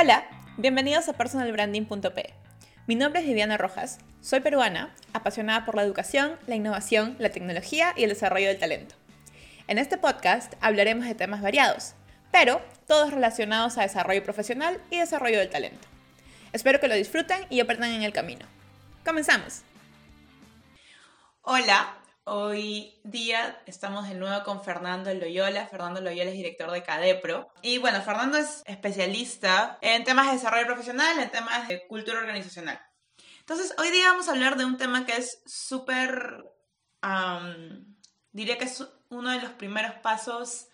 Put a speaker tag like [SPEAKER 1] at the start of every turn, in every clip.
[SPEAKER 1] Hola, bienvenidos a personalbranding.p. Mi nombre es Viviana Rojas, soy peruana, apasionada por la educación, la innovación, la tecnología y el desarrollo del talento. En este podcast hablaremos de temas variados, pero todos relacionados a desarrollo profesional y desarrollo del talento. Espero que lo disfruten y aprendan en el camino. ¡Comenzamos! Hola, Hoy día estamos de nuevo con Fernando Loyola. Fernando Loyola es director de Cadepro. Y bueno, Fernando es especialista en temas de desarrollo profesional, en temas de cultura organizacional. Entonces, hoy día vamos a hablar de un tema que es súper, diría que es uno de los primeros pasos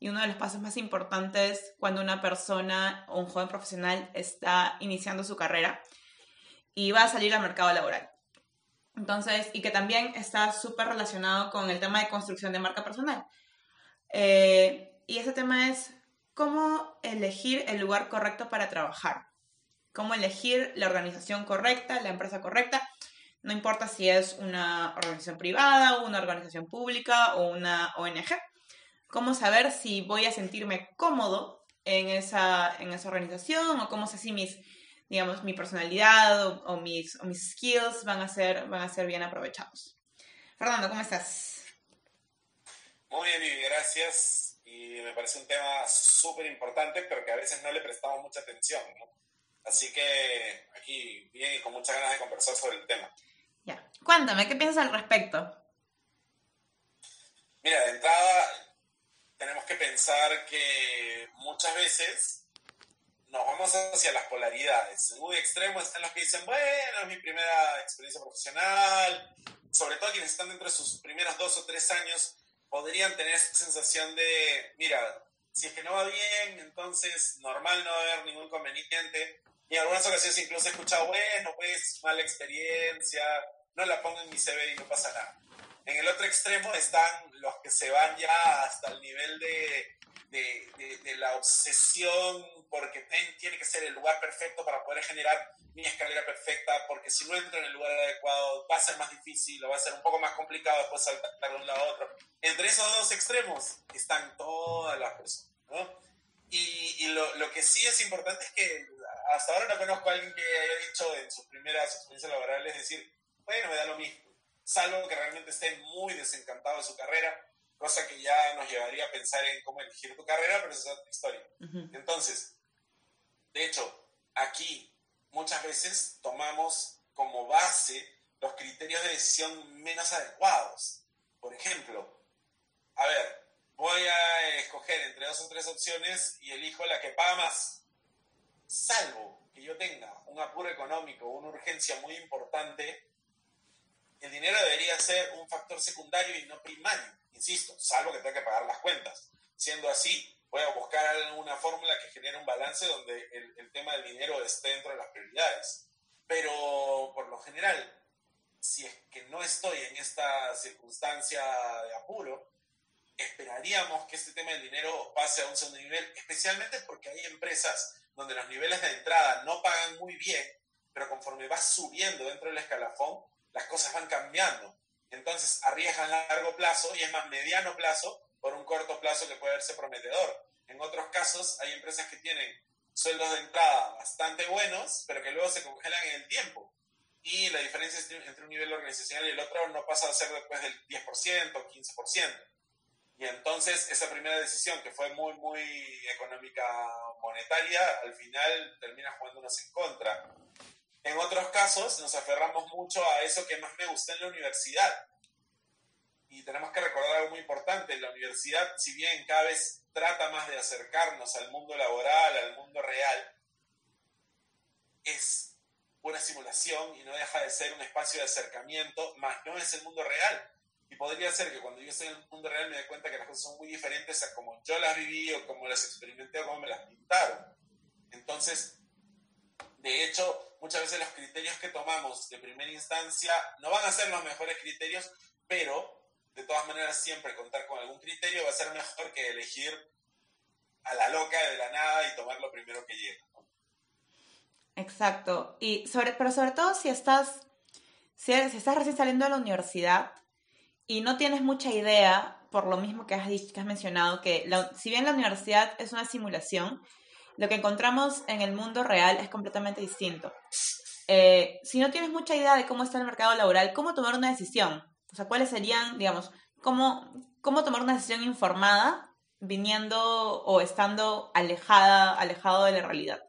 [SPEAKER 1] y uno de los pasos más importantes cuando una persona o un joven profesional está iniciando su carrera y va a salir al mercado laboral. Entonces, y que también está súper relacionado con el tema de construcción de marca personal. Eh, y ese tema es cómo elegir el lugar correcto para trabajar, cómo elegir la organización correcta, la empresa correcta, no importa si es una organización privada, una organización pública o una ONG, cómo saber si voy a sentirme cómodo en esa, en esa organización o cómo sé si mis digamos, mi personalidad o, mis, mis skills van a, ser, van a ser bien aprovechados. Fernando, ¿cómo estás?
[SPEAKER 2] Muy bien, y gracias. Y me parece un tema súper importante, pero que a veces no le prestamos mucha atención, ¿no? Así que aquí bien y con muchas ganas de conversar sobre el tema.
[SPEAKER 1] Ya. Cuéntame, ¿qué piensas al respecto?
[SPEAKER 2] Mira, de entrada tenemos que pensar que muchas veces nos vamos hacia las polaridades. Muy extremos están los que dicen, bueno, es mi primera experiencia profesional, sobre todo quienes están dentro de sus primeros dos o tres años, podrían tener esa sensación de, mira, si es que no va bien, entonces normal no va a haber ningún inconveniente. Y en algunas ocasiones incluso he escuchado, bueno, pues mala experiencia, no la pongo en mi CV y no pasa nada. En el otro extremo están los que se van ya hasta el nivel de de, la obsesión porque tiene que ser el lugar perfecto para poder generar mi escalera perfecta, porque si no entro en el lugar adecuado va a ser más difícil o va a ser un poco más complicado después saltar de un lado a otro. Entre esos dos extremos están todas las personas, ¿no? Y, y lo, lo, que sí es importante es que hasta ahora no conozco a alguien que haya dicho en sus primeras experiencias laborales decir, bueno, me da lo mismo, salvo que realmente esté muy desencantado de su carrera cosa que ya nos llevaría a pensar en cómo elegir tu carrera, pero esa es otra historia. Entonces, de hecho, aquí muchas veces tomamos como base los criterios de decisión menos adecuados. Por ejemplo, a ver, voy a escoger entre dos o tres opciones y elijo la que paga más. Salvo que yo tenga un apuro económico, una urgencia muy importante, el dinero debería ser un factor secundario y no primario. Insisto, salvo que tenga que pagar las cuentas. Siendo así, voy a buscar alguna fórmula que genere un balance donde el, tema del dinero esté dentro de las prioridades. Pero por lo general, si es que no estoy en esta circunstancia de apuro, esperaríamos que este tema del dinero pase a un segundo nivel, especialmente porque hay empresas donde los niveles de entrada no pagan muy bien, pero conforme vas subiendo dentro del escalafón, las cosas van cambiando. Entonces arriesgan a largo plazo y es más mediano plazo por un corto plazo que puede verse prometedor. En otros casos hay empresas que tienen sueldos de entrada bastante buenos, pero que luego se congelan en el tiempo. Y la diferencia entre un nivel organizacional y el otro no pasa a ser después del 10%, 15%. Y entonces esa primera decisión, que fue muy, muy económica monetaria, al final termina jugándonos en contra. En otros casos nos aferramos mucho a eso que más me gusta en la universidad. Y tenemos que recordar algo muy importante, la universidad, si bien cada vez trata más de acercarnos al mundo laboral, al mundo real, es una simulación y no deja de ser un espacio de acercamiento, más no es el mundo real. Y podría ser que cuando yo estoy en el mundo real me dé cuenta que las cosas son muy diferentes a como yo las viví o como las experimenté o como me las pintaron. Entonces, de hecho, muchas veces los criterios que tomamos de primera instancia no van a ser los mejores criterios, pero de todas maneras siempre contar con algún criterio va a ser mejor que elegir a la loca de la nada y tomar lo primero que llega.
[SPEAKER 1] Exacto. Y sobre, pero sobre todo si estás, si, estás recién saliendo de la universidad y no tienes mucha idea, por lo mismo que has, que has mencionado, que si bien la universidad es una simulación, lo que encontramos en el mundo real es completamente distinto. Eh, si no tienes mucha idea de cómo está el mercado laboral, ¿cómo tomar una decisión? O sea, ¿cuáles serían, digamos, cómo, cómo tomar una decisión informada viniendo o estando alejada, alejado de la realidad?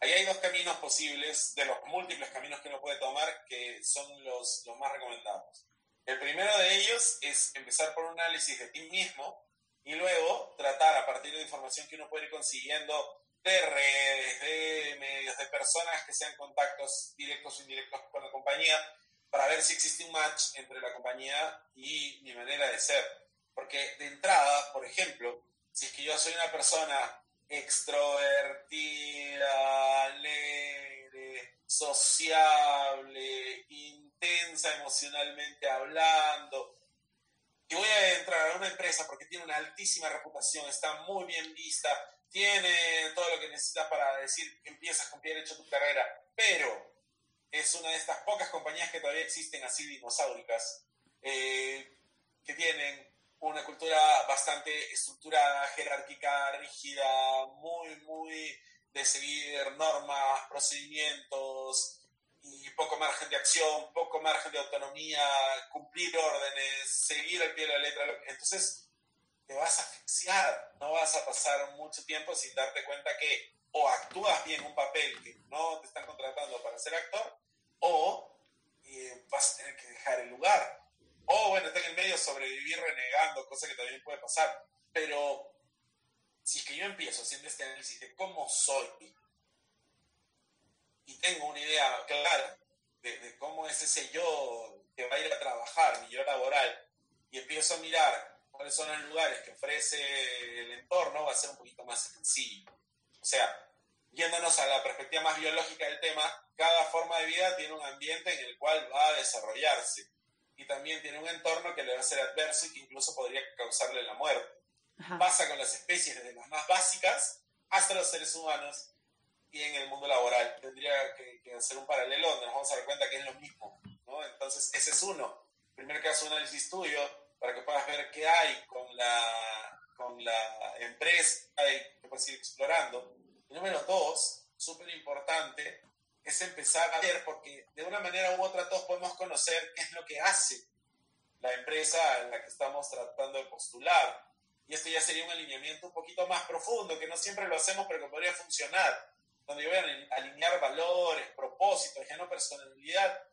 [SPEAKER 2] Ahí hay dos caminos posibles, de los múltiples caminos que uno puede tomar, que son los, los más recomendados. El primero de ellos es empezar por un análisis de ti mismo y luego tratar a partir de información que uno puede ir consiguiendo de redes, de medios, de personas que sean contactos directos o indirectos con la compañía, para ver si existe un match entre la compañía y mi manera de ser. Porque de entrada, por ejemplo, si es que yo soy una persona extrovertida, alegre, sociable, intensa emocionalmente hablando, y voy a entrar a empresa porque tiene una altísima reputación, está muy bien vista, tiene todo lo que necesitas para decir que empiezas con pie derecho tu carrera, pero es una de estas pocas compañías que todavía existen así dinosauricas, eh, que tienen una cultura bastante estructurada, jerárquica, rígida, muy, muy de seguir normas, procedimientos y poco margen de acción, poco margen de autonomía, cumplir órdenes, seguir al pie de la letra. Entonces, te vas a asfixiar, no vas a pasar mucho tiempo sin darte cuenta que o actúas bien un papel que no te están contratando para ser actor, o eh, vas a tener que dejar el lugar. O bueno, está en el medio sobrevivir renegando, cosa que también puede pasar. Pero si es que yo empiezo haciendo este análisis de cómo soy y tengo una idea clara de, de cómo es ese yo que va a ir a trabajar, mi yo laboral, y empiezo a mirar cuáles son los lugares que ofrece el entorno, va a ser un poquito más sencillo. O sea, yéndonos a la perspectiva más biológica del tema, cada forma de vida tiene un ambiente en el cual va a desarrollarse y también tiene un entorno que le va a ser adverso y que incluso podría causarle la muerte. Pasa con las especies desde las más básicas hasta los seres humanos y en el mundo laboral. Tendría que, hacer un paralelo donde nos vamos a dar cuenta que es lo mismo. ¿no? Entonces, ese es uno. Primero que hagas un análisis tuyo para que puedas ver qué hay con la, con la empresa que puedes ir explorando. Y número dos, súper importante, es empezar a ver, porque de una manera u otra todos podemos conocer qué es lo que hace la empresa en la que estamos tratando de postular. Y esto ya sería un alineamiento un poquito más profundo, que no siempre lo hacemos, pero que podría funcionar, donde yo voy a alinear valores, propósitos, ya no personalidad,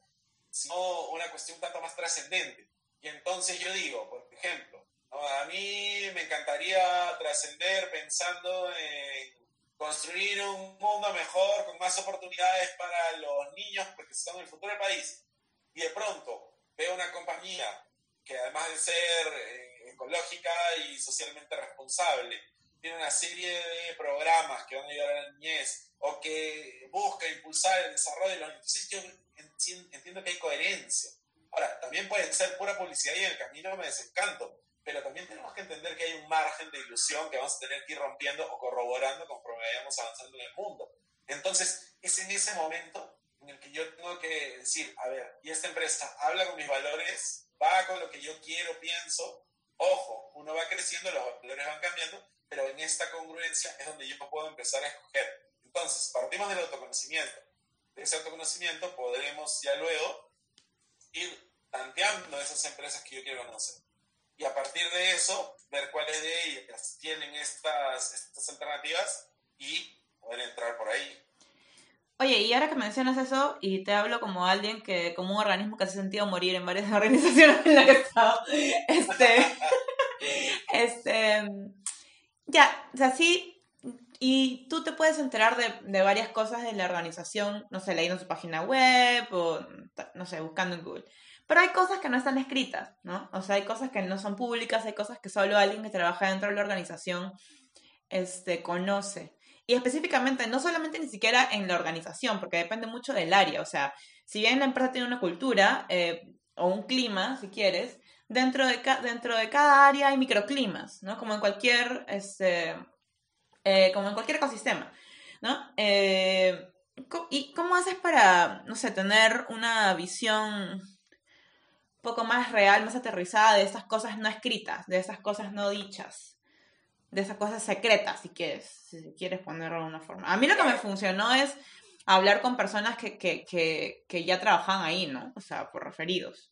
[SPEAKER 2] sino una cuestión tanto más trascendente. Y entonces yo digo, por ejemplo, a mí me encantaría trascender pensando en construir un mundo mejor, con más oportunidades para los niños, porque son el futuro del país. Y de pronto veo una compañía que además de ser eh, ecológica y socialmente responsable, tiene una serie de programas que van a ayudar a la niñez o que busca impulsar el desarrollo de los niños. Entonces yo entiendo que hay coherencia. Ahora, también puede ser pura publicidad y en el camino me desencanto, pero también tenemos que entender que hay un margen de ilusión que vamos a tener que ir rompiendo o corroborando conforme vayamos avanzando en el mundo. Entonces, es en ese momento en el que yo tengo que decir, a ver, y esta empresa habla con mis valores, va con lo que yo quiero, pienso, ojo, uno va creciendo, los valores van cambiando, pero en esta congruencia es donde yo puedo empezar a escoger. Entonces, partimos del autoconocimiento. De ese autoconocimiento podremos ya luego ir tanteando esas empresas que yo quiero conocer y a partir de eso ver cuáles de ellas tienen estas, estas alternativas y poder entrar por ahí.
[SPEAKER 1] Oye, y ahora que mencionas eso, y te hablo como alguien que, como un organismo que ha sentido morir en varias organizaciones en las que he estado, este, este, ya, o sea, sí, y tú te puedes enterar de, de varias cosas de la organización, no sé, leyendo su página web o, no sé, buscando en Google. Pero hay cosas que no están escritas, ¿no? O sea, hay cosas que no son públicas, hay cosas que solo alguien que trabaja dentro de la organización este, conoce. Y específicamente, no solamente ni siquiera en la organización, porque depende mucho del área. O sea, si bien la empresa tiene una cultura eh, o un clima, si quieres, dentro de, dentro de cada área hay microclimas, ¿no? Como en cualquier, este, eh, como en cualquier ecosistema, ¿no? Eh, ¿Y cómo haces para, no sé, tener una visión poco más real, más aterrizada de esas cosas no escritas, de esas cosas no dichas. de esas cosas secretas, si quieres, si quieres ponerlo de alguna forma. A mí lo que me funcionó es hablar con personas que, que, que, que ya trabajan ahí, ¿no? O sea, por referidos.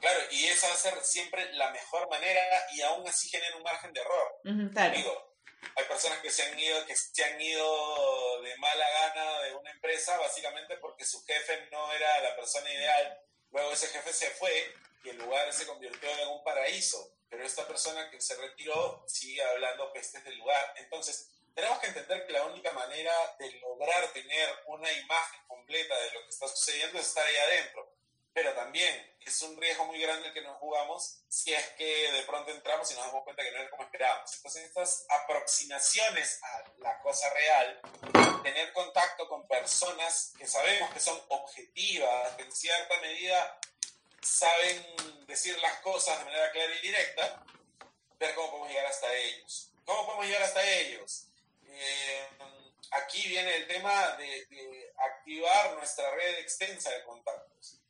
[SPEAKER 2] Claro, y esa va a ser siempre la mejor manera y aún así genera un margen de error. Digo, hay personas que se han ido, que se han ido de mala gana de una empresa básicamente porque su jefe no era la persona ideal. Luego ese jefe se fue y el lugar se convirtió en un paraíso. Pero esta persona que se retiró sigue hablando pestes del lugar. Entonces, tenemos que entender que la única manera de lograr tener una imagen completa de lo que está sucediendo es estar ahí adentro pero también es un riesgo muy grande que nos jugamos si es que de pronto entramos y nos damos cuenta que no es como esperábamos. Entonces, estas aproximaciones a la cosa real, tener contacto con personas que sabemos que son objetivas, que en cierta medida saben decir las cosas de manera clara y directa, ver cómo podemos llegar hasta ellos. ¿Cómo podemos llegar hasta ellos? Eh, aquí viene el tema de, de activar nuestra red extensa de contactos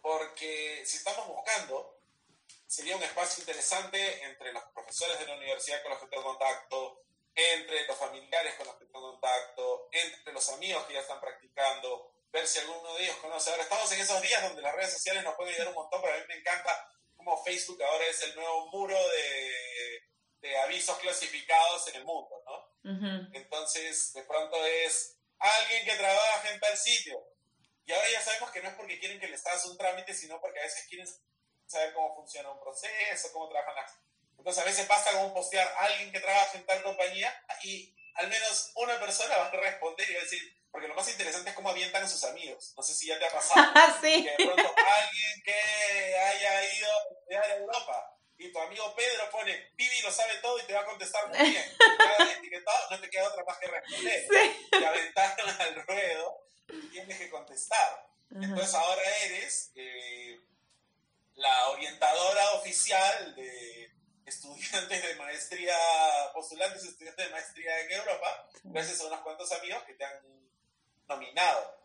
[SPEAKER 2] porque si estamos buscando, sería un espacio interesante entre los profesores de la universidad con los que tengo contacto, entre los familiares con los que tengo contacto, entre los amigos que ya están practicando, ver si alguno de ellos conoce. Ahora estamos en esos días donde las redes sociales nos pueden ayudar un montón, pero a mí me encanta como Facebook ahora es el nuevo muro de, de avisos clasificados en el mundo, ¿no? Entonces, de pronto es alguien que trabaja en tal sitio y ahora ya sabemos que no es porque quieren que les hagas un trámite, sino porque a veces quieren saber cómo funciona un proceso, cómo trabajan las... Entonces a veces pasa como postear a alguien que trabaja en tal compañía y al menos una persona va a responder y va a decir, porque lo más interesante es cómo avientan a sus amigos. No sé si ya te ha pasado.
[SPEAKER 1] sí.
[SPEAKER 2] Que de pronto alguien que haya ido a Europa y tu amigo Pedro pone, Vivi lo sabe todo y te va a contestar muy bien. no te queda otra más que responder. Sí. Y aventaron al ruedo tienes que contestar. Entonces ahora eres eh, la orientadora oficial de estudiantes de maestría, postulantes estudiantes de maestría en Europa, gracias a unos cuantos amigos que te han nominado.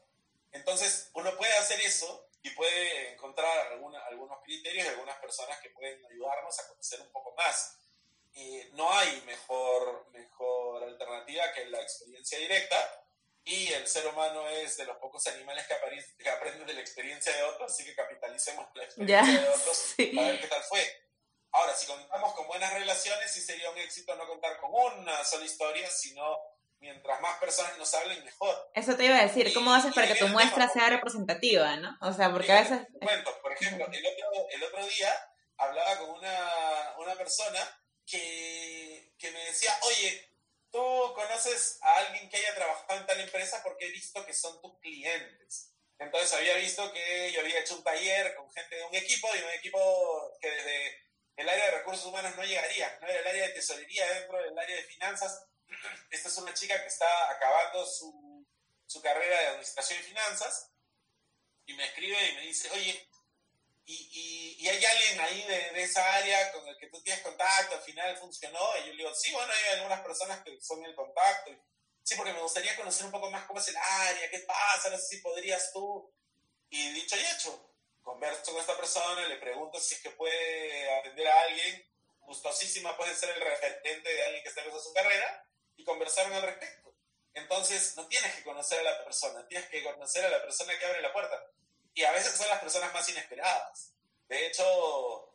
[SPEAKER 2] Entonces uno puede hacer eso y puede encontrar algunos criterios de algunas personas que pueden ayudarnos a conocer un poco más. no hay mejor, mejor alternativa que la experiencia directa, y el ser humano es de los pocos animales que, aprenden de la experiencia de otros, así que capitalicemos la experiencia de otros para ver qué tal fue. Ahora, si contamos con buenas relaciones, sí sería un éxito no contar con una sola historia, sino mientras más personas nos hablen, mejor.
[SPEAKER 1] Eso te iba a decir, ¿cómo haces para que tu muestra sea representativa, no? O sea, porque a veces
[SPEAKER 2] por ejemplo, el otro, el otro día hablaba con una, una persona que, que me decía, oye, tú conoces a alguien que haya trabajado en tal empresa porque he visto que son tus clientes. Entonces había visto que yo había hecho un taller con gente de un equipo, y un equipo que desde el área de recursos humanos no llegaría, no era el área de tesorería dentro del área de finanzas. Esta es una chica que está acabando su, su carrera de administración y finanzas y me escribe y me dice, oye, y, y, hay alguien ahí de, de, esa área con el que tú tienes contacto, al final funcionó, y yo le digo, sí, bueno, hay algunas personas que son el contacto, sí, porque me gustaría conocer un poco más cómo es el área, qué pasa, no sé si podrías tú, y dicho y hecho, converso con esta persona, le pregunto si es que puede atender a alguien, gustosísima puede ser el referente de alguien que está en su carrera, y conversaron al respecto. Entonces, no tienes que conocer a la persona, tienes que conocer a la persona que abre la puerta y a veces son las personas más inesperadas. De hecho,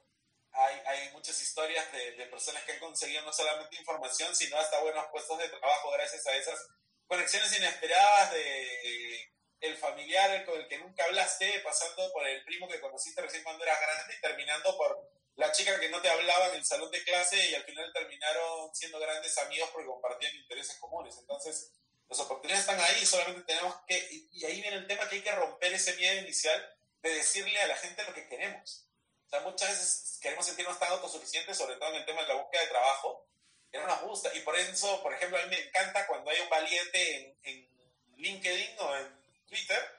[SPEAKER 2] hay, hay muchas historias de, de, personas que han conseguido no solamente información, sino hasta buenos puestos de trabajo gracias a esas conexiones inesperadas de el familiar con el que nunca hablaste, pasando por el primo que conociste recién cuando eras grande y terminando por la chica que no te hablaba en el salón de clase y al final terminaron siendo grandes amigos porque compartían intereses comunes. Entonces, las oportunidades están ahí, solamente tenemos que, y ahí viene el tema que hay que romper ese miedo inicial de decirle a la gente lo que queremos. O sea, muchas veces queremos sentirnos tan autosuficientes, sobre todo en el tema de la búsqueda de trabajo, que no nos gusta. Y por eso, por ejemplo, a mí me encanta cuando hay un valiente en, en LinkedIn o en Twitter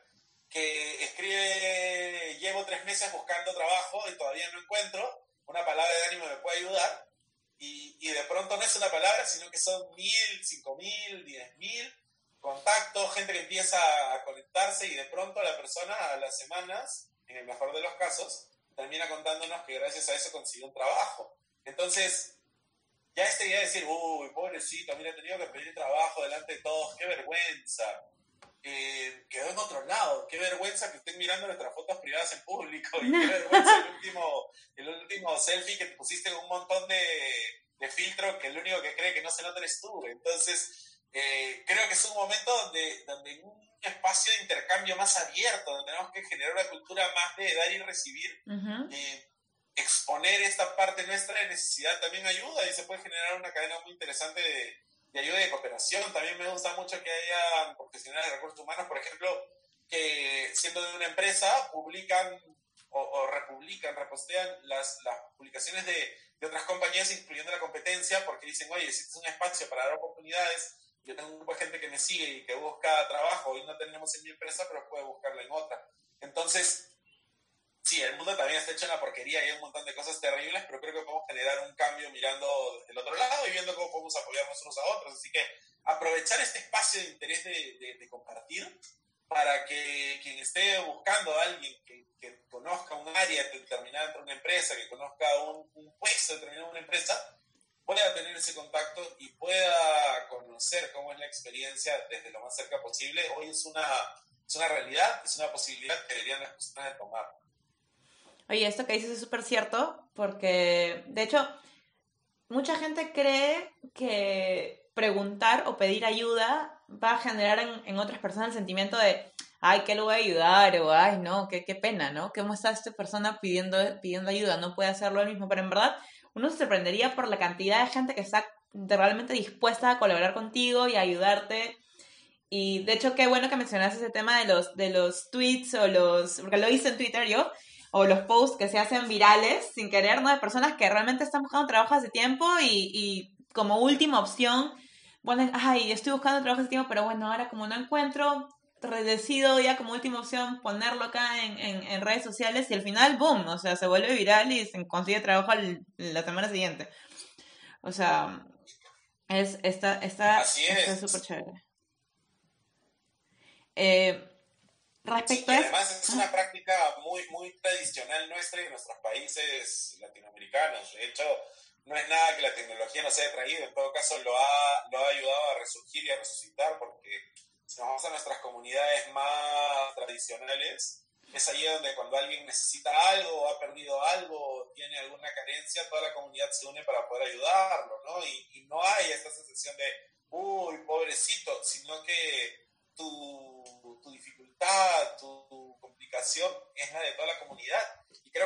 [SPEAKER 2] que escribe, llevo tres meses buscando trabajo y todavía no encuentro, una palabra de ánimo me puede ayudar. Y, y de pronto no es una palabra, sino que son mil, cinco mil, diez mil contacto, gente que empieza a conectarse y de pronto la persona a las semanas, en el mejor de los casos, termina contándonos que gracias a eso consiguió un trabajo. Entonces, ya esta idea de decir, uy, pobrecito, mira, he tenido que pedir trabajo delante de todos, qué vergüenza. Eh, quedó en otro lado. Qué vergüenza que estén mirando nuestras fotos privadas en público. Y qué vergüenza el último, el último selfie que te pusiste con un montón de, de filtro que el único que cree que no se nota eres tú. Entonces, eh, creo que es un momento donde, donde en un espacio de intercambio más abierto, donde tenemos que generar una cultura más de dar y recibir, eh, exponer esta parte nuestra de necesidad también ayuda y se puede generar una cadena muy interesante de de ayuda y de cooperación. También me gusta mucho que haya profesionales de recursos humanos, por ejemplo, que siendo de una empresa publican o, republican, repostean las, las publicaciones de, de, otras compañías, incluyendo la competencia, porque dicen, oye, si es un espacio para dar oportunidades, yo tengo un grupo de gente que me sigue y que busca trabajo, y no tenemos en mi empresa, pero puede buscarlo en otra. Entonces, sí, el mundo también está hecho en la porquería y hay un montón de cosas terribles, pero creo que podemos generar un cambio mirando el otro lado y viendo cómo podemos apoyarnos unos a otros. Así que aprovechar este espacio de interés de, de, compartir para que quien esté buscando a alguien que, que, conozca un área determinada dentro de una empresa, que conozca un, un puesto determinado en una empresa, pueda tener ese contacto y pueda conocer cómo es la experiencia desde lo más cerca posible. Hoy es una, es una realidad, es una posibilidad que deberían las personas de tomar.
[SPEAKER 1] Oye, esto que dices es súper cierto, porque de hecho, mucha gente cree que preguntar o pedir ayuda va a generar en, otras personas el sentimiento de, ay, ¿qué lo voy a ayudar? O, ay, no, qué, qué pena, ¿no? ¿Cómo está esta persona pidiendo, pidiendo ayuda? No puede hacerlo él mismo, pero en verdad uno se sorprendería por la cantidad de gente que está realmente dispuesta a colaborar contigo y ayudarte. Y de hecho, qué bueno que mencionaste ese tema de los, de los tweets o los, porque lo hice en Twitter yo, o los posts que se hacen virales sin querer, ¿no? De personas que realmente están buscando trabajo hace tiempo y, y como última opción ponen, ay, estoy buscando trabajo hace tiempo, pero bueno, ahora como no encuentro, decido ya como última opción ponerlo acá en, en, redes sociales y al final, boom, o sea, se vuelve viral y se consigue trabajo la semana siguiente. O sea, es, está, está, está súper chévere. Eh,
[SPEAKER 2] Respecto además es una práctica muy, muy tradicional nuestra y de nuestros países latinoamericanos. De hecho, no es nada que la tecnología nos haya traído, en todo caso lo ha, lo ha ayudado a resurgir y a resucitar, porque si vamos a nuestras comunidades más tradicionales, es ahí donde cuando alguien necesita algo, ha perdido algo, tiene alguna carencia, toda la comunidad se une para poder ayudarlo, ¿no? Y, no hay esta sensación de, uy, pobrecito, sino que tu, tu dificultad, tu, complicación es la de toda la comunidad.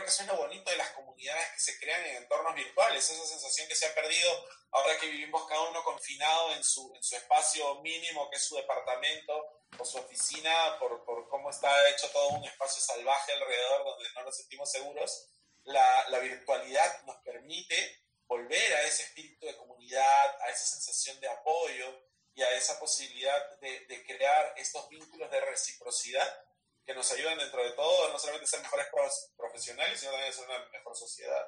[SPEAKER 2] Que eso es lo bonito de las comunidades que se crean en entornos virtuales, esa sensación que se ha perdido ahora que vivimos cada uno confinado en su, en su espacio mínimo, que es su departamento o su oficina, por, por cómo está hecho todo un espacio salvaje alrededor donde no nos sentimos seguros. La, la virtualidad nos permite volver a ese espíritu de comunidad, a esa sensación de apoyo, y a esa posibilidad de, de, crear estos vínculos de reciprocidad que nos ayudan dentro de todo, no solamente a ser mejores profesionales, sino también a ser una mejor sociedad.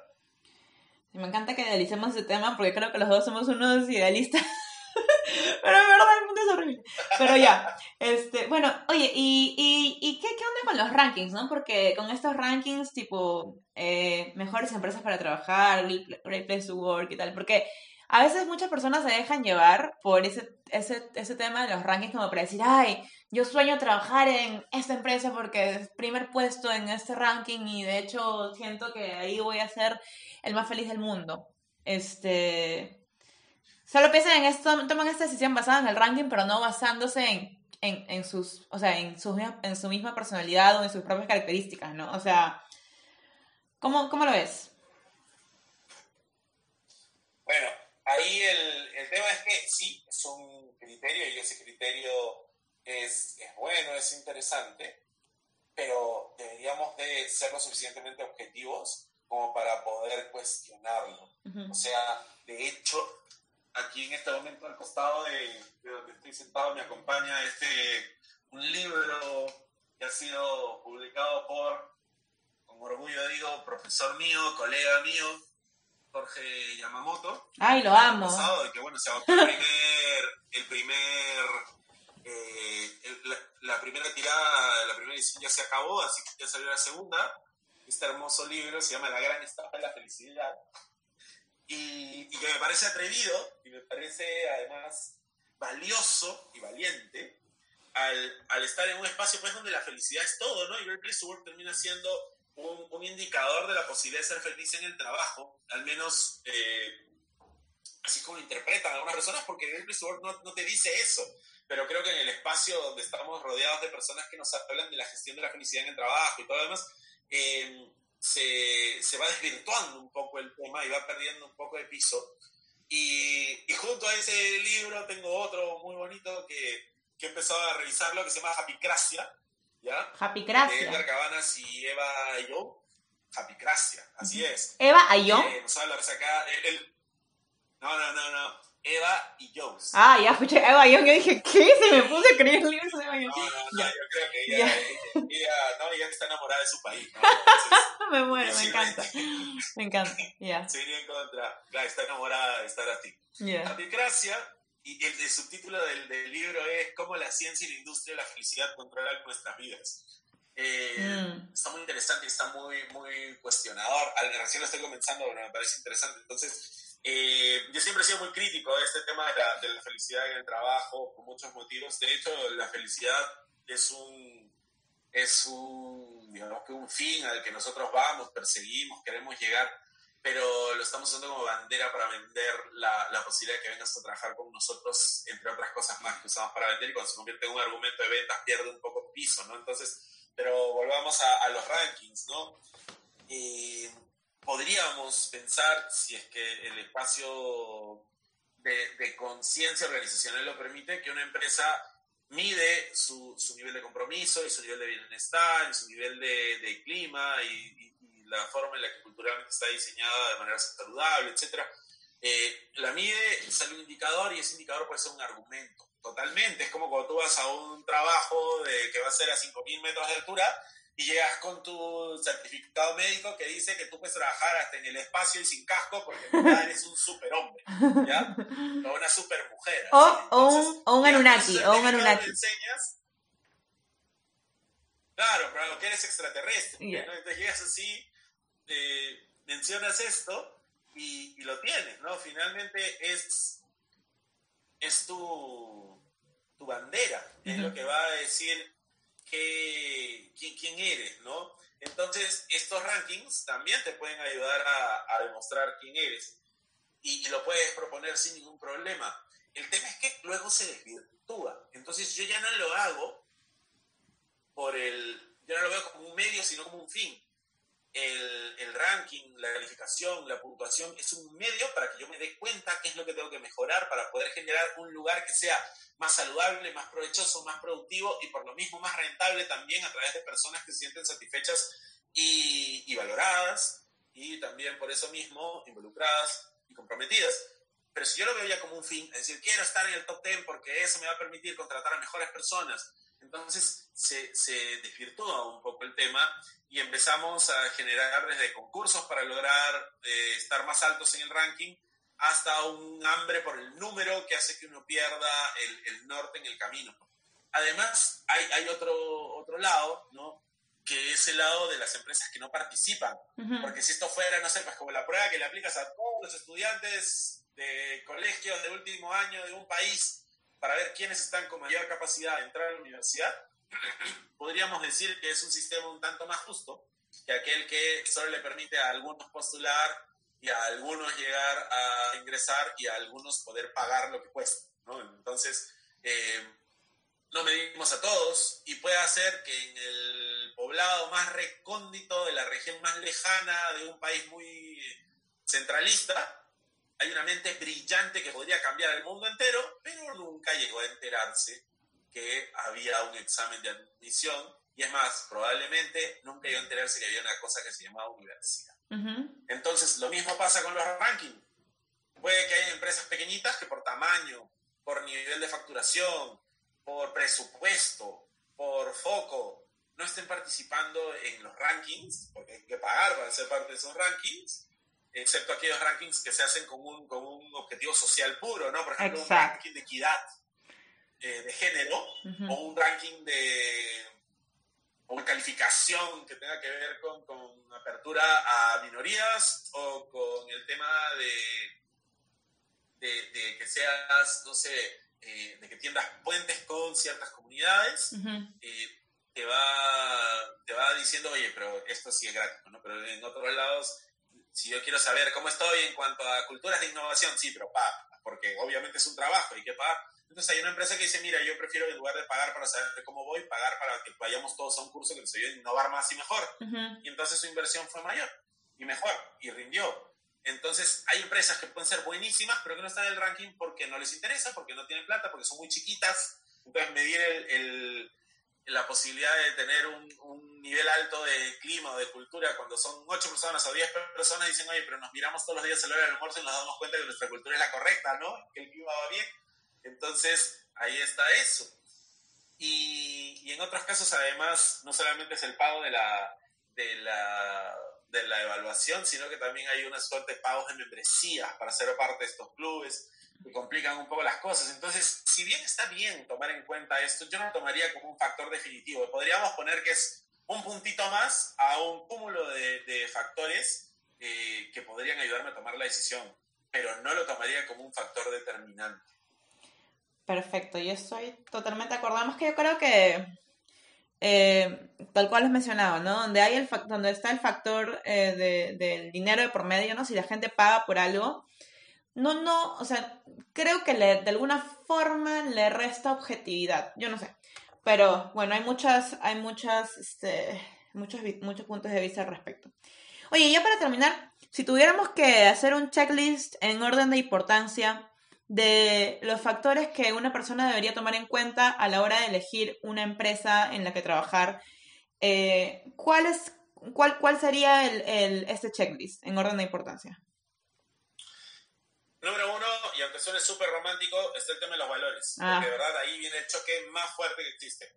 [SPEAKER 1] Me encanta que idealicemos ese tema porque creo que los dos somos unos idealistas. Pero en verdad el mundo es horrible. Pero ya, este, bueno, oye, ¿y, y, y qué, qué, onda con los rankings, no? Porque con estos rankings tipo eh, mejores empresas para trabajar, Great Place to Work y tal, porque a veces muchas personas se dejan llevar por ese, ese, ese tema de los rankings como para decir, ay, yo sueño trabajar en esta empresa porque es primer puesto en este ranking y de hecho siento que ahí voy a ser el más feliz del mundo. Este... Solo piensan en esto, toman esta decisión basada en el ranking, pero no basándose en, en, en sus, o sea, en su, en su misma personalidad o en sus propias características, ¿no? O sea, ¿cómo, cómo lo ves?
[SPEAKER 2] Bueno, ahí el, el, tema es que sí, es un criterio y ese criterio es, es, bueno, es interesante, pero deberíamos de ser lo suficientemente objetivos como para poder cuestionarlo. O sea, de hecho, aquí en este momento al costado de, de, donde estoy sentado me acompaña este, un libro que ha sido publicado por, con orgullo digo, profesor mío, colega mío, Jorge Yamamoto.
[SPEAKER 1] Ay, lo amo.
[SPEAKER 2] Pasado, que bueno, se agotó el primer, el primer eh, la, primera tirada, la primera edición ya se acabó, así que ya salió la segunda. Este hermoso libro se llama La gran estafa de la felicidad. y, y que me parece atrevido y me parece además valioso y valiente al, al, estar en un espacio pues donde la felicidad es todo, ¿no? Y el Place to Work termina siendo un, un, indicador de la posibilidad de ser feliz en el trabajo, al menos eh, así como lo interpretan algunas personas, porque el Work no, no, te dice eso, pero creo que en el espacio donde estamos rodeados de personas que nos hablan de la gestión de la felicidad en el trabajo y todo lo demás, eh, se, se, va desvirtuando un poco el tema y va perdiendo un poco de piso. Y, y junto a ese libro tengo otro muy bonito que que he empezado a revisarlo, que se llama Happycracia, ¿ya?
[SPEAKER 1] Happycracia.
[SPEAKER 2] De Edgar Cabanas y Eva Ayón. Happycracia, así es.
[SPEAKER 1] ¿Eva Ayón?
[SPEAKER 2] Eh, nos habla acá, el, el, no, no, no, no, Eva y Jones.
[SPEAKER 1] Ah, ya escuché Eva Ayón, yo dije, ¿qué? Se me puse a creer libros de Eva
[SPEAKER 2] Ayón. No, no, no, yo creo que ella, ella, ella, no, ella está enamorada de su país. ¿no? Entonces,
[SPEAKER 1] me muero, me encanta. me encanta, ya.
[SPEAKER 2] Yeah. En contra, claro, está enamorada de estar a ti.
[SPEAKER 1] Yeah.
[SPEAKER 2] Happycracia y el, el subtítulo del, del, libro es Cómo la ciencia y la industria de la felicidad controlan nuestras vidas. Eh, mm. Está muy interesante y está muy, muy cuestionador. Recién lo estoy comenzando, pero me parece interesante. Entonces, eh, yo siempre he sido muy crítico de este tema de la, de la, felicidad en el trabajo por muchos motivos. De hecho, la felicidad es un, es un, digamos que un fin al que nosotros vamos, perseguimos, queremos llegar pero lo estamos usando como bandera para vender la, la, posibilidad de que vengas a trabajar con nosotros, entre otras cosas más que usamos para vender, y cuando se convierte en un argumento de ventas pierde un poco piso, ¿no? Entonces, pero volvamos a, a los rankings, ¿no? Eh, podríamos pensar, si es que el espacio de, de conciencia organizacional lo permite, que una empresa mide su, su, nivel de compromiso y su nivel de bienestar y su nivel de, de clima y, y la forma en la que culturalmente está diseñada de manera saludable, etc. Eh, la mide, sale un indicador y ese indicador puede ser un argumento. Totalmente. Es como cuando tú vas a un trabajo de, que va a ser a 5.000 metros de altura y llegas con tu certificado médico que dice que tú puedes trabajar hasta en el espacio y sin casco porque eres un superhombre, ¿ya? O una supermujer.
[SPEAKER 1] O, o, un, Anunnaki, o un Anunnaki.
[SPEAKER 2] enseñas Claro, pero que eres extraterrestre.
[SPEAKER 1] Yeah.
[SPEAKER 2] ¿no? Entonces llegas así, eh, mencionas esto y, y, lo tienes, ¿no? Finalmente es, es tu, tu bandera, uh -huh. es lo que va a decir que, quién, quién eres, ¿no? Entonces, estos rankings también te pueden ayudar a, a demostrar quién eres y, y, lo puedes proponer sin ningún problema. El tema es que luego se desvirtúa. Entonces, yo ya no lo hago por el. Yo no lo veo como un medio, sino como un fin el, el, ranking, la calificación, la puntuación es un medio para que yo me dé cuenta qué es lo que tengo que mejorar para poder generar un lugar que sea más saludable, más provechoso, más productivo y por lo mismo más rentable también a través de personas que se sienten satisfechas y, y valoradas y también por eso mismo involucradas y comprometidas. Pero si yo lo veo ya como un fin, es decir, quiero estar en el top 10 porque eso me va a permitir contratar a mejores personas, entonces se, se desvirtúa un poco el tema y empezamos a generar desde concursos para lograr eh, estar más altos en el ranking hasta un hambre por el número que hace que uno pierda el, el norte en el camino. Además, hay, hay, otro, otro lado, ¿no? que es el lado de las empresas que no participan. Uh -huh. Porque si esto fuera, no sé, pues como la prueba que le aplicas a todos los estudiantes de colegios de último año de un país para ver quiénes están con mayor capacidad de entrar a la universidad, podríamos decir que es un sistema un tanto más justo que aquel que solo le permite a algunos postular y a algunos llegar a ingresar y a algunos poder pagar lo que cuesta. Entonces, eh, no medimos a todos y puede hacer que en el poblado más recóndito de la región más lejana de un país muy centralista, hay una mente brillante que podría cambiar el mundo entero, pero nunca llegó a enterarse que había un examen de admisión y es más, probablemente nunca llegó a enterarse que había una cosa que se llamaba universidad. Uh -huh. Entonces, lo mismo pasa con los rankings. Puede que haya empresas pequeñitas que por tamaño, por nivel de facturación, por presupuesto, por foco, no estén participando en los rankings, porque hay que pagar para ser parte de esos rankings, excepto aquellos rankings que se hacen con un, con un objetivo social puro, ¿no? Por ejemplo, Exacto. un ranking de equidad eh, de género uh -huh. o un ranking de, o calificación que tenga que ver con, con, apertura a minorías o con el tema de, de, que seas, no sé, eh, de que tiendas puentes con ciertas comunidades, eh, te, va, te va diciendo, oye, pero esto sí es gratis, ¿no? Pero en otros lados, si yo quiero saber cómo estoy en cuanto a culturas de innovación, sí, pero pa, porque obviamente es un trabajo, hay que pagar entonces hay una empresa que dice, mira, yo prefiero en lugar de pagar para saber cómo voy, pagar para que vayamos todos a un curso que nos ayude a innovar más y mejor. Y entonces su inversión fue mayor y mejor y rindió. Entonces hay empresas que pueden ser buenísimas, pero que no están en el ranking porque no les interesa, porque no tienen plata, porque son muy chiquitas. Entonces medir el, el, la posibilidad de tener un, un, nivel alto de clima o de cultura cuando son 8 personas o 10 personas dicen, oye, pero nos miramos todos los días a la del almuerzo y nos damos cuenta que nuestra cultura es la correcta, ¿no? Que el clima va bien entonces, ahí está eso. Y, y, en otros casos, además, no solamente es el pago de la, de la, de la evaluación, sino que también hay una suerte de pagos de membresías para ser parte de estos clubes que complican un poco las cosas. Entonces, si bien está bien tomar en cuenta esto, yo no lo tomaría como un factor definitivo. Podríamos poner que es un puntito más a un cúmulo de, de factores eh, que podrían ayudarme a tomar la decisión, pero no lo tomaría como un factor determinante.
[SPEAKER 1] Perfecto, yo estoy totalmente de acuerdo. Además que yo creo que, eh, tal cual has mencionado, ¿no? Donde, hay el donde está el factor eh, de, del dinero de por medio, ¿no? Si la gente paga por algo, no, no, o sea, creo que le, de alguna forma le resta objetividad, yo no sé. Pero bueno, hay muchas, hay muchas, este, muchos, muchos puntos de vista al respecto. Oye, ya para terminar, si tuviéramos que hacer un checklist en orden de importancia, de los factores que una persona debería tomar en cuenta a la hora de elegir una empresa en la que trabajar. Eh, ¿cuál, es, cuál, ¿Cuál sería el, este checklist en orden de importancia?
[SPEAKER 2] Número uno, y aunque suene súper romántico, está el tema de los valores. Ah. Porque de verdad ahí viene el choque más fuerte que existe.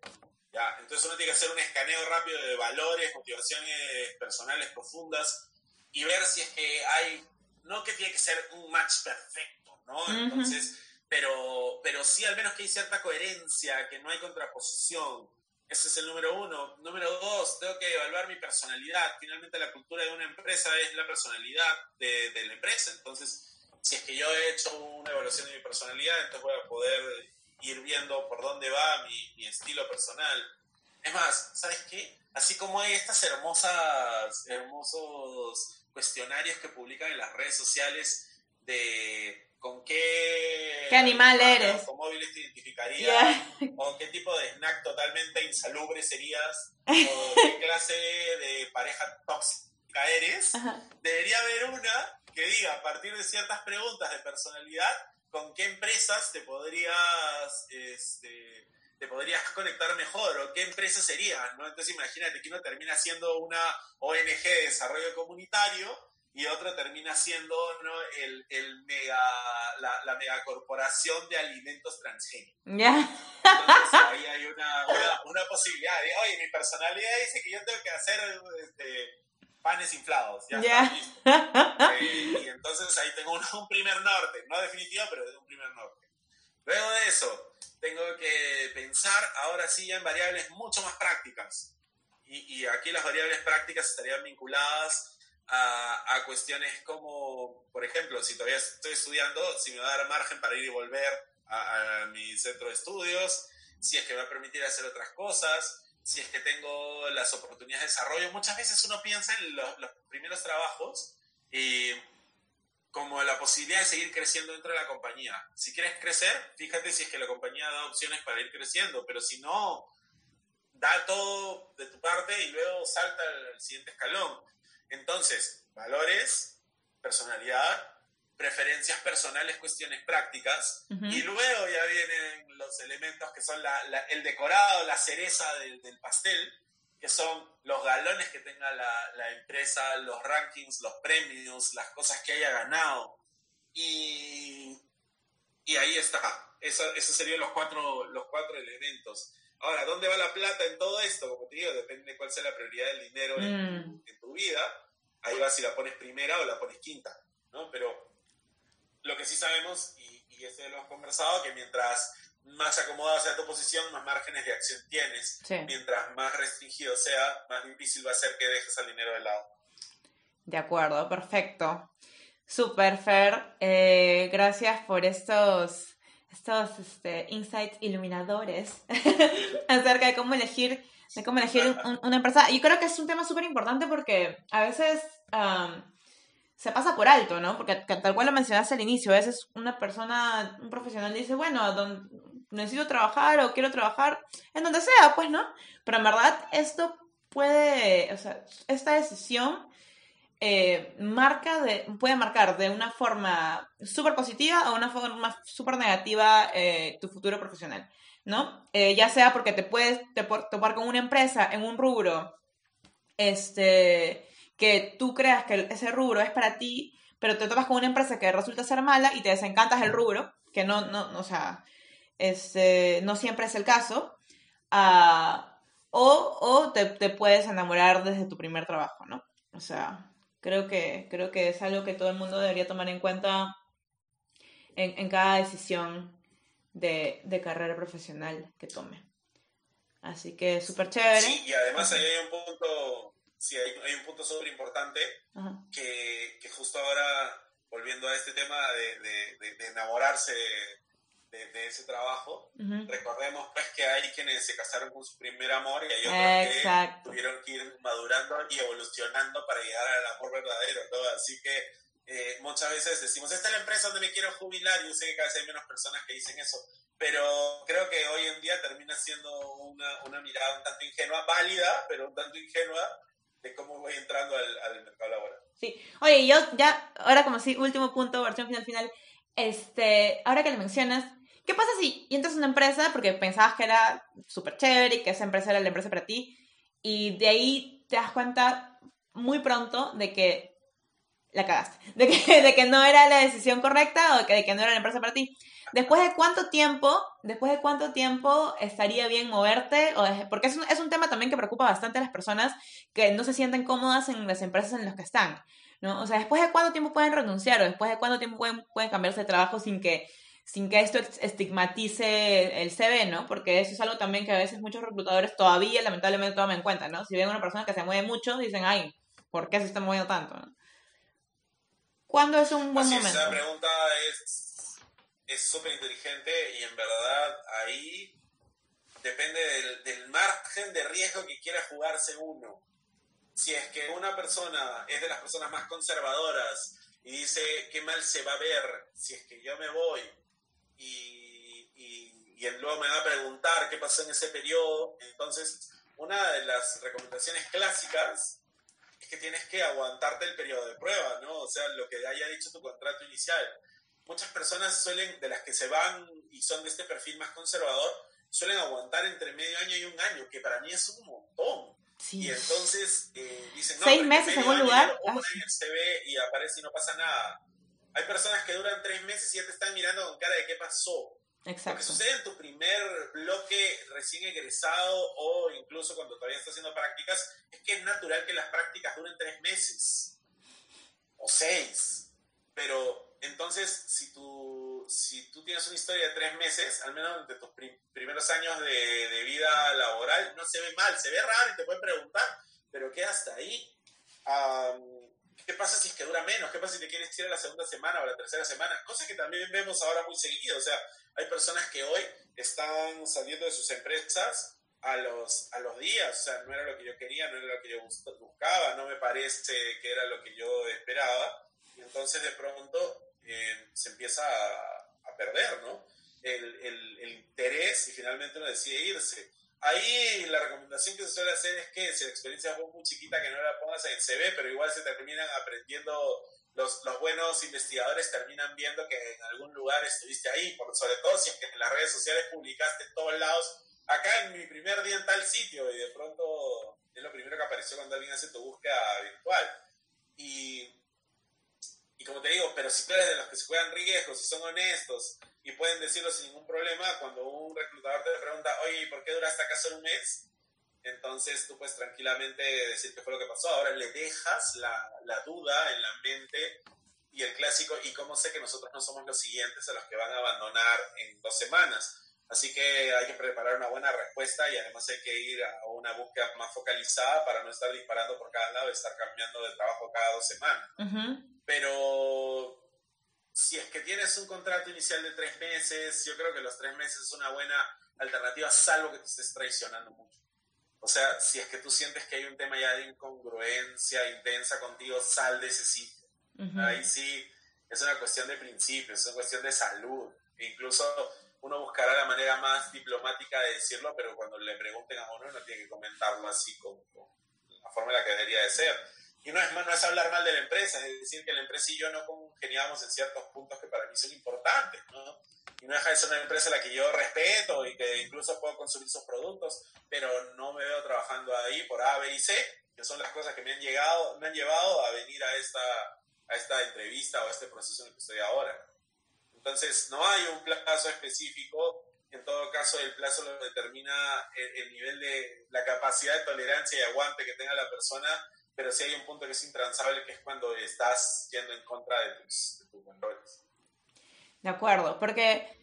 [SPEAKER 2] Ya, entonces uno tiene que hacer un escaneo rápido de valores, motivaciones personales profundas y ver si es que hay, no que tiene que ser un match perfecto entonces, pero, pero sí al menos que hay cierta coherencia, que no hay contraposición. Ese es el número uno. Número dos, tengo que evaluar mi personalidad. Finalmente la cultura de una empresa es la personalidad de, de la empresa. Entonces, si es que yo he hecho una evaluación de mi personalidad, entonces voy a poder ir viendo por dónde va mi, mi estilo personal. Es más, ¿sabes qué? Así como hay estas hermosas, hermosos cuestionarios que publican en las redes sociales de con qué,
[SPEAKER 1] ¿Qué animal eres,
[SPEAKER 2] con móviles te identificarías, o qué tipo de snack totalmente insalubre serías, o qué clase de pareja tóxica eres, debería haber una que diga a partir de ciertas preguntas de personalidad con qué empresas te podrías este, te podrías conectar mejor o qué empresa sería, ¿no? Entonces imagínate que uno termina siendo una ONG de desarrollo comunitario y otro termina siendo ¿no? el, el mega, la, la megacorporación de alimentos transgénicos. Entonces ahí hay una, una, posibilidad de, oye, mi personalidad dice que yo tengo que hacer este, panes inflados. Ya está eh, y entonces ahí tengo un, un, primer norte, no definitivo, pero un primer norte. Luego de eso, tengo que pensar ahora sí ya en variables mucho más prácticas. Y, y aquí las variables prácticas estarían vinculadas a, cuestiones como, por ejemplo, si todavía estoy estudiando, si me va a dar margen para ir y volver a, mi centro de estudios, si es que me va a permitir hacer otras cosas, si es que tengo las oportunidades de desarrollo. Muchas veces uno piensa en los, primeros trabajos y como la posibilidad de seguir creciendo dentro de la compañía. Si quieres crecer, fíjate si es que la compañía da opciones para ir creciendo, pero si no, da todo de tu parte y luego salta al siguiente escalón. Entonces, valores, personalidad, preferencias personales, cuestiones prácticas, y luego ya vienen los elementos que son el decorado, la cereza del, pastel, que son los galones que tenga la, empresa, los rankings, los premios, las cosas que haya ganado. Y, y ahí está. esos serían los cuatro, los cuatro elementos. Ahora, ¿dónde va la plata en todo esto? Como te digo, depende de cuál sea la prioridad del dinero en, mm. tu vida. Ahí va si la pones primera o la pones quinta, ¿no? Pero lo que sí sabemos, y, y eso lo hemos conversado, que mientras más acomodado sea tu posición, más márgenes de acción tienes. Mientras más restringido sea, más difícil va a ser que dejes al dinero de lado.
[SPEAKER 1] De acuerdo, perfecto. Super, Fer. Eh, gracias por estos, estos este, insights iluminadores acerca de cómo elegir, de cómo elegir una empresa. Yo creo que es un tema súper importante porque a veces se pasa por alto, ¿no? Porque tal cual lo mencionaste al inicio, a veces una persona, un profesional dice, bueno, don, necesito trabajar o quiero trabajar en donde sea, pues, ¿no? Pero en verdad esto puede, o sea, esta decisión eh, marca de, puede marcar de una forma súper positiva o una forma súper negativa eh, tu futuro profesional, ¿no? Eh, ya sea porque te puedes topar con una empresa en un rubro este, que tú creas que ese rubro es para ti, pero te topas con una empresa que resulta ser mala y te desencantas el rubro, que no, no, sea, este, no siempre es el caso, ah, o, o te, te puedes enamorar desde tu primer trabajo, ¿no? O sea, Creo que, creo que es algo que todo el mundo debería tomar en cuenta en, en cada decisión de, de, carrera profesional que tome. Así que súper chévere.
[SPEAKER 2] Sí, y además ahí hay un punto, sí, hay, hay un punto súper importante que, que, justo ahora, volviendo a este tema de, de, de enamorarse de, ese trabajo. Recordemos pues que hay quienes se casaron con su primer amor y hay otros que tuvieron que ir madurando y evolucionando para llegar al amor verdadero, ¿no? Así que eh, muchas veces decimos, esta es la empresa donde me quiero jubilar, yo sé que cada vez hay menos personas que dicen eso, pero creo que hoy en día termina siendo una, una mirada un tanto ingenua, válida, pero un tanto ingenua de cómo voy entrando al, al mercado laboral.
[SPEAKER 1] Sí, oye, yo ya, ahora como si último punto, versión final final, este, ahora que le mencionas, ¿Qué pasa si entras a una empresa porque pensabas que era súper chévere y que esa empresa era la empresa para ti y de ahí te das cuenta muy pronto de que la cagaste, de que, de que no era la decisión correcta o de que no era la empresa para ti? ¿Después de cuánto tiempo, después de cuánto tiempo estaría bien moverte? O porque es un, es un tema también que preocupa bastante a las personas que no se sienten cómodas en las empresas en las que están, ¿no? O sea, ¿después de cuánto tiempo pueden renunciar o después de cuánto tiempo pueden, pueden cambiarse de trabajo sin que sin que esto estigmatice el CV, ¿no? Porque eso es algo también que a veces muchos reclutadores todavía lamentablemente toman en cuenta, ¿no? Si ven a una persona que se mueve mucho, dicen, ay, ¿por qué se está moviendo tanto? ¿Cuándo es un buen momento?
[SPEAKER 2] Esa pregunta es súper inteligente y en verdad ahí depende del, del margen de riesgo que quiera jugarse uno. Si es que una persona es de las personas más conservadoras y dice qué mal se va a ver si es que yo me voy y, y, y luego me va a preguntar qué pasó en ese periodo. Entonces, una de las recomendaciones clásicas es que tienes que aguantarte el periodo de prueba, ¿no? O sea, lo que haya dicho tu contrato inicial. Muchas personas suelen, de las que se van y son de este perfil más conservador, suelen aguantar entre medio año y un año, que para mí es un montón. Y entonces eh, dicen, no,
[SPEAKER 1] seis meses en un lugar.
[SPEAKER 2] en el CV y aparece y no pasa nada. Hay personas que duran tres meses y ya te están mirando con cara de qué pasó. Exacto. Lo que sucede en tu primer bloque recién egresado o incluso cuando todavía estás haciendo prácticas es que es natural que las prácticas duren tres meses o seis. Pero entonces, si tú, si tú tienes una historia de tres meses, al menos de tus primeros años de, de, vida laboral, no se ve mal, se ve raro y te pueden preguntar, pero ¿qué hasta ahí? ¿Qué pasa si es que dura menos? ¿Qué pasa si te quieres ir a la segunda semana o a la tercera semana? Cosa que también vemos ahora muy seguido. O sea, hay personas que hoy están saliendo de sus empresas a los, a los días. O sea, no era lo que yo quería, no era lo que yo buscaba, no me parece que era lo que yo esperaba. Y entonces de pronto eh, se empieza a, a perder, ¿no? El, el, el, interés y finalmente uno decide irse. Ahí la recomendación que se suele hacer es que si la experiencia fue muy chiquita, que no la pongas en el CV, pero igual se terminan aprendiendo, los, los buenos investigadores terminan viendo que en algún lugar estuviste ahí, por, sobre todo si es que en las redes sociales publicaste en todos lados, acá en mi primer día en tal sitio, y de pronto es lo primero que apareció cuando alguien hace tu búsqueda virtual. Y, como te digo, pero si tú eres de los que se juegan riesgos, si son honestos, y pueden decirlo sin ningún problema. Cuando un reclutador te pregunta, oye, ¿por qué duraste acaso un mes? Entonces tú puedes tranquilamente decir qué fue lo que pasó. Ahora le dejas la, la duda en la mente y el clásico, ¿y cómo sé que nosotros no somos los siguientes a los que van a abandonar en dos semanas? Así que hay que preparar una buena respuesta y además hay que ir a una búsqueda más focalizada para no estar disparando por cada lado y estar cambiando de trabajo cada dos semanas. Pero si es que tienes un contrato inicial de tres meses, yo creo que los tres meses es una buena alternativa, salvo que te estés traicionando mucho. O sea, si es que tú sientes que hay un tema ya de incongruencia intensa contigo, sal de ese sitio. Ahí sí es una cuestión de principios, es una cuestión de salud. E incluso uno buscará la manera más diplomática de decirlo, pero cuando le pregunten a uno, no tiene que comentarlo así como, la forma en la que debería de ser. Y no es, no es hablar mal de la empresa, es decir, que la empresa y yo no congeniamos en ciertos puntos que para mí son importantes, ¿no? Y no deja de ser una empresa a la que yo respeto y que incluso puedo consumir sus productos, pero no me veo trabajando ahí por A, B y C, que son las cosas que me han, llegado, me han llevado a venir a esta, a esta entrevista o a este proceso en el que estoy ahora. Entonces, no hay un plazo específico, en todo caso el plazo lo determina el, nivel de la capacidad de tolerancia y aguante que tenga la persona, pero sí hay un punto que es intransable, que es cuando estás yendo en contra de tus, valores.
[SPEAKER 1] De acuerdo, porque,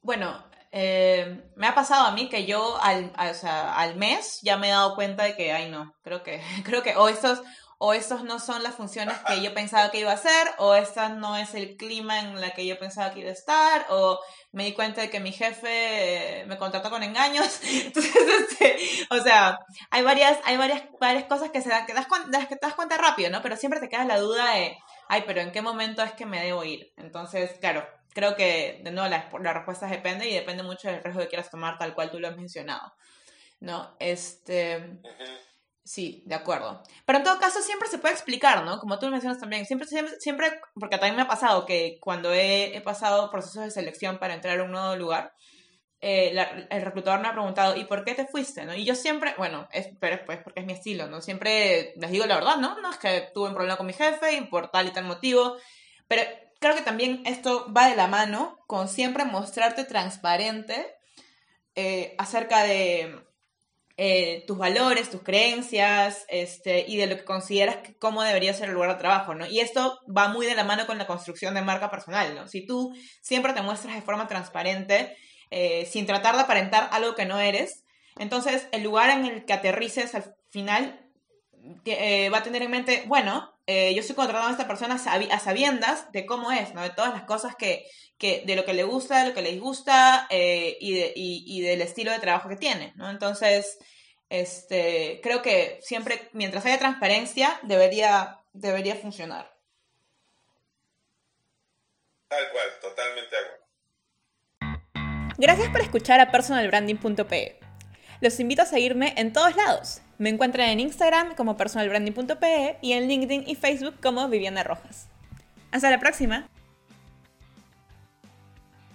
[SPEAKER 1] bueno, eh, me ha pasado a mí que yo al, al mes ya me he dado cuenta de que, ay no, creo que, creo que, o estos, o estas no son las funciones que yo pensaba que iba a hacer, o esta no es el clima en la que yo pensaba que iba a estar, o me di cuenta de que mi jefe eh, me contrató con engaños. Entonces, este, o sea, hay varias, hay varias, varias cosas que se dan, que das, las que te das cuenta rápido, ¿no? Pero siempre te queda la duda de, ay, pero ¿en qué momento es que me debo ir? Entonces, claro, creo que de nuevo la, la respuesta depende y depende mucho del riesgo que quieras tomar, tal cual tú lo has mencionado. ¿No? Este. Sí, de acuerdo. Pero en todo caso siempre se puede explicar, ¿no? Como tú mencionas también, siempre, siempre, siempre porque también me ha pasado que cuando he, pasado procesos de selección para entrar a un nuevo lugar, eh, el reclutador me ha preguntado, ¿y por qué te fuiste? ¿no? Y yo siempre, bueno, es, pero pues porque es mi estilo, ¿no? Siempre les digo la verdad, ¿no? No es que tuve un problema con mi jefe y por tal y tal motivo, pero creo que también esto va de la mano con siempre mostrarte transparente eh, acerca de eh, tus valores, tus creencias, este, y de lo que consideras que, cómo debería ser el lugar de trabajo, ¿no? Y esto va muy de la mano con la construcción de marca personal, ¿no? Si tú siempre te muestras de forma transparente, eh, sin tratar de aparentar algo que no eres, entonces el lugar en el que aterrices al final eh, va a tener en mente, bueno, yo estoy contratando a esta persona a sabiendas de cómo es, ¿no? De todas las cosas que, que de lo que le gusta, de lo que le disgusta y, de, y, y, del estilo de trabajo que tiene, ¿no? Entonces, este, creo que siempre, mientras haya transparencia, debería, debería funcionar.
[SPEAKER 2] Tal cual, totalmente de acuerdo.
[SPEAKER 1] Gracias por escuchar a personalbranding.pe. Los invito a seguirme en todos lados. Me encuentran en Instagram como personalbranding.pe y en LinkedIn y Facebook como Viviana Rojas. Hasta la próxima.